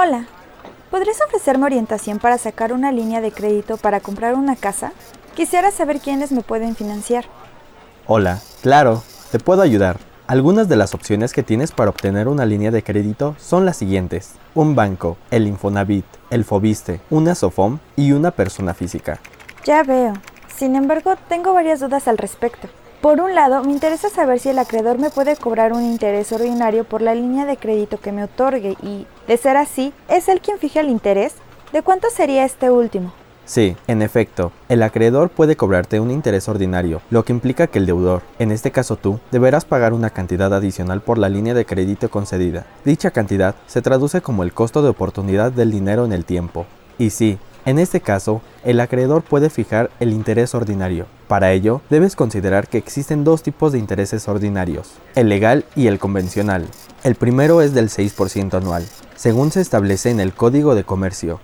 Hola, ¿podrías ofrecerme orientación para sacar una línea de crédito para comprar una casa? Quisiera saber quiénes me pueden financiar. Hola, claro, te puedo ayudar. Algunas de las opciones que tienes para obtener una línea de crédito son las siguientes. Un banco, el Infonavit, el Fobiste, una Sofom y una persona física. Ya veo. Sin embargo, tengo varias dudas al respecto. Por un lado, me interesa saber si el acreedor me puede cobrar un interés ordinario por la línea de crédito que me otorgue y, de ser así, ¿es él quien fija el interés? ¿De cuánto sería este último? Sí, en efecto, el acreedor puede cobrarte un interés ordinario, lo que implica que el deudor, en este caso tú, deberás pagar una cantidad adicional por la línea de crédito concedida. Dicha cantidad se traduce como el costo de oportunidad del dinero en el tiempo. Y sí, en este caso, el acreedor puede fijar el interés ordinario. Para ello, debes considerar que existen dos tipos de intereses ordinarios, el legal y el convencional. El primero es del 6% anual, según se establece en el Código de Comercio,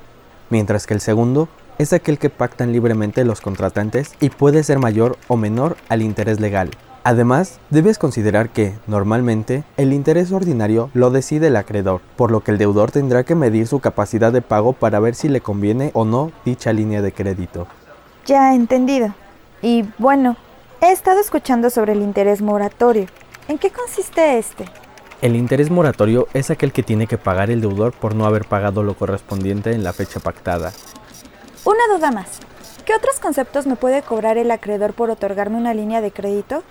mientras que el segundo es aquel que pactan libremente los contratantes y puede ser mayor o menor al interés legal. Además, debes considerar que, normalmente, el interés ordinario lo decide el acreedor, por lo que el deudor tendrá que medir su capacidad de pago para ver si le conviene o no dicha línea de crédito. Ya entendido. Y bueno, he estado escuchando sobre el interés moratorio. ¿En qué consiste este? El interés moratorio es aquel que tiene que pagar el deudor por no haber pagado lo correspondiente en la fecha pactada. Una duda más. ¿Qué otros conceptos me puede cobrar el acreedor por otorgarme una línea de crédito?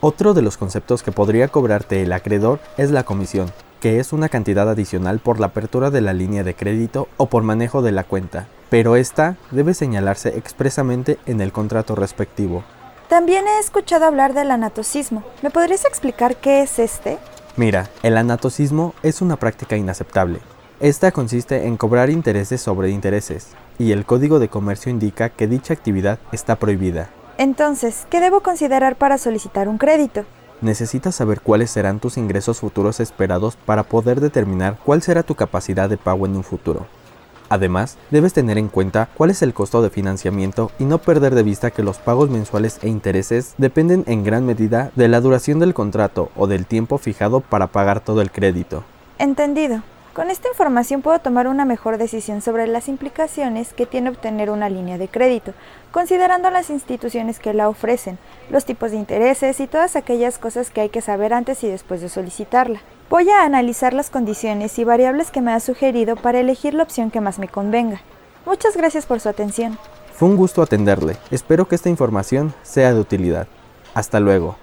Otro de los conceptos que podría cobrarte el acreedor es la comisión, que es una cantidad adicional por la apertura de la línea de crédito o por manejo de la cuenta, pero esta debe señalarse expresamente en el contrato respectivo. También he escuchado hablar del anatocismo. ¿Me podrías explicar qué es este? Mira, el anatocismo es una práctica inaceptable. Esta consiste en cobrar intereses sobre intereses, y el Código de Comercio indica que dicha actividad está prohibida. Entonces, ¿qué debo considerar para solicitar un crédito? Necesitas saber cuáles serán tus ingresos futuros esperados para poder determinar cuál será tu capacidad de pago en un futuro. Además, debes tener en cuenta cuál es el costo de financiamiento y no perder de vista que los pagos mensuales e intereses dependen en gran medida de la duración del contrato o del tiempo fijado para pagar todo el crédito. Entendido. Con esta información puedo tomar una mejor decisión sobre las implicaciones que tiene obtener una línea de crédito, considerando las instituciones que la ofrecen, los tipos de intereses y todas aquellas cosas que hay que saber antes y después de solicitarla. Voy a analizar las condiciones y variables que me ha sugerido para elegir la opción que más me convenga. Muchas gracias por su atención. Fue un gusto atenderle. Espero que esta información sea de utilidad. Hasta luego.